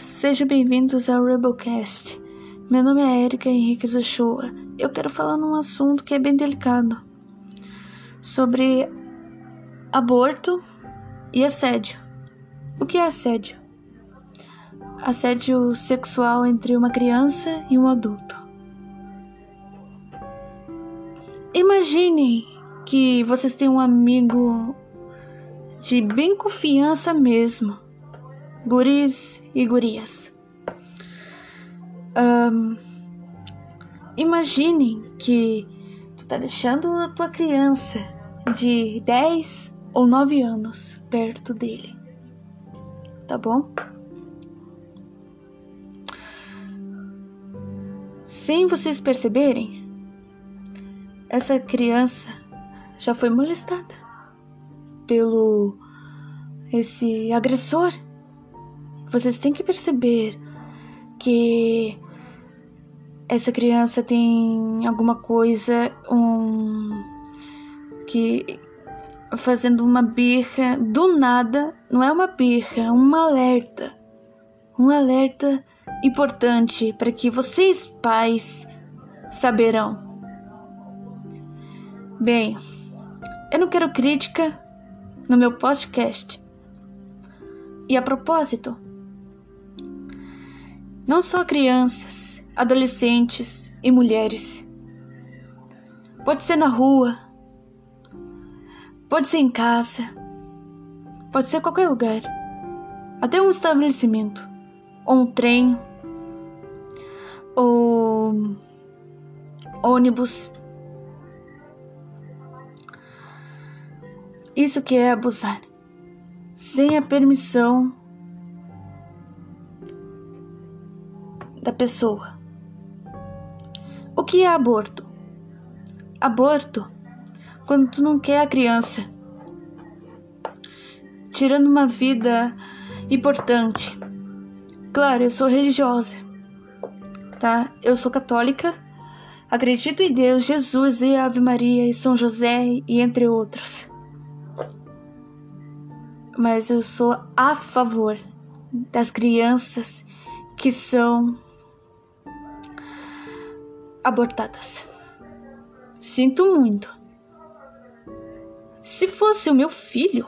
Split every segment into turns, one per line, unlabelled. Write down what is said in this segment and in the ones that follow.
sejam bem-vindos ao Rebelcast. Meu nome é Erika Henrique Ochoa. Eu quero falar num assunto que é bem delicado sobre aborto e assédio. O que é assédio? Assédio sexual entre uma criança e um adulto. Imaginem que vocês têm um amigo de bem confiança mesmo, guris e gurias. Um, imaginem que tu tá deixando a tua criança de 10 ou 9 anos perto dele. Tá bom? Sem vocês perceberem, essa criança já foi molestada pelo esse agressor. Vocês têm que perceber que essa criança tem alguma coisa um que fazendo uma birra do nada, não é uma birra, é um alerta. Um alerta importante para que vocês pais saberão. Bem, eu não quero crítica no meu podcast. E a propósito, não só crianças, adolescentes e mulheres. Pode ser na rua, pode ser em casa, pode ser qualquer lugar, até um estabelecimento, ou um trem, ou ônibus Isso que é abusar. Sem a permissão pessoa. O que é aborto? Aborto quando tu não quer a criança, tirando uma vida importante. Claro, eu sou religiosa, tá? Eu sou católica, acredito em Deus, Jesus e Ave Maria e São José e entre outros mas eu sou a favor das crianças que são abortadas. Sinto muito. Se fosse o meu filho,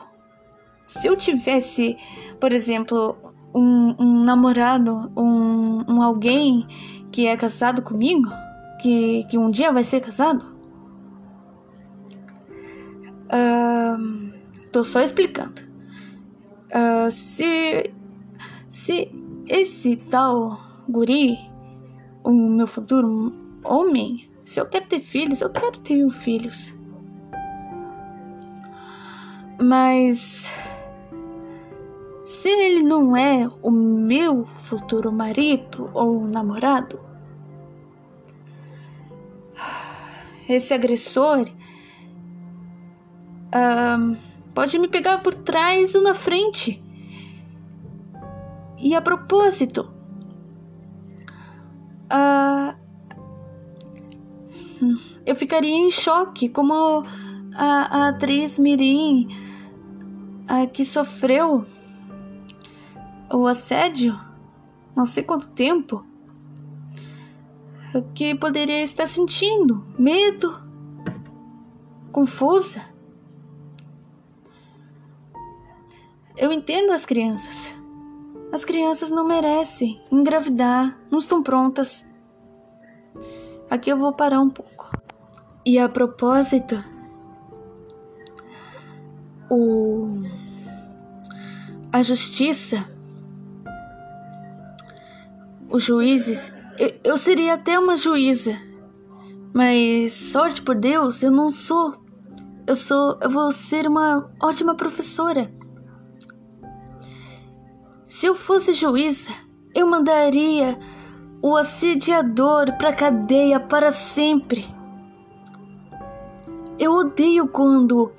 se eu tivesse, por exemplo, um, um namorado, um, um, alguém que é casado comigo, que, que um dia vai ser casado, uh, tô só explicando. Uh, se. Se esse tal guri, o meu futuro homem, se eu quero ter filhos, eu quero ter filhos. Mas. Se ele não é o meu futuro marido ou namorado, esse agressor. Pode me pegar por trás ou na frente. E a propósito, eu ficaria em choque como a, a atriz Mirim a, que sofreu o assédio, não sei quanto tempo, o que poderia estar sentindo medo, confusa. Eu entendo as crianças. As crianças não merecem engravidar, não estão prontas. Aqui eu vou parar um pouco. E a propósito, o a justiça, os juízes, eu, eu seria até uma juíza, mas sorte por Deus, eu não sou. Eu sou, eu vou ser uma ótima professora. Se eu fosse juíza, eu mandaria o assediador para cadeia para sempre. Eu odeio quando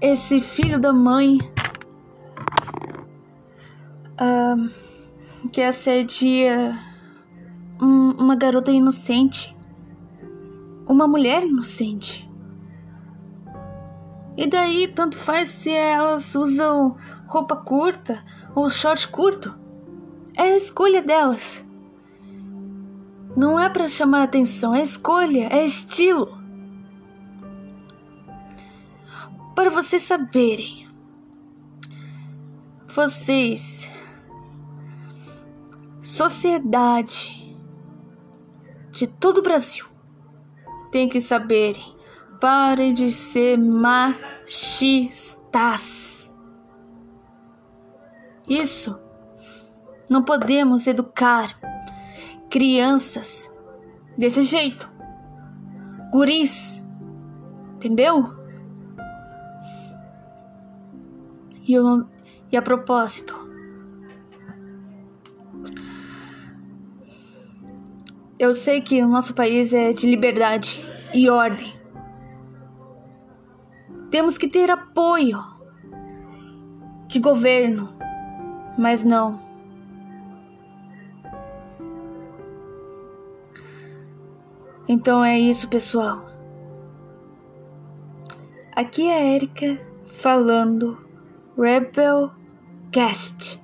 esse filho da mãe uh, que assedia um, uma garota inocente, uma mulher inocente. E daí, tanto faz se elas usam roupa curta ou short curto. É a escolha delas. Não é para chamar atenção, é escolha, é estilo. Para vocês saberem, vocês, sociedade de todo o Brasil, tem que saberem, parem de ser machistas. Isso não podemos educar crianças desse jeito. Guris. Entendeu? E, e a propósito, eu sei que o nosso país é de liberdade e ordem. Temos que ter apoio de governo, mas não. Então é isso, pessoal. Aqui é a Erika falando Rebel Guest.